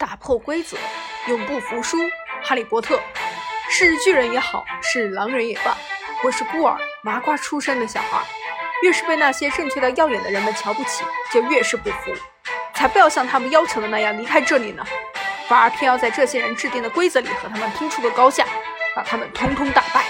打破规则，永不服输。哈利波特是巨人也好，是狼人也罢，我是孤儿麻瓜出身的小孩，越是被那些正确到耀眼的人们瞧不起，就越是不服。才不要像他们要求的那样离开这里呢，反而偏要在这些人制定的规则里和他们拼出个高下，把他们通通打败。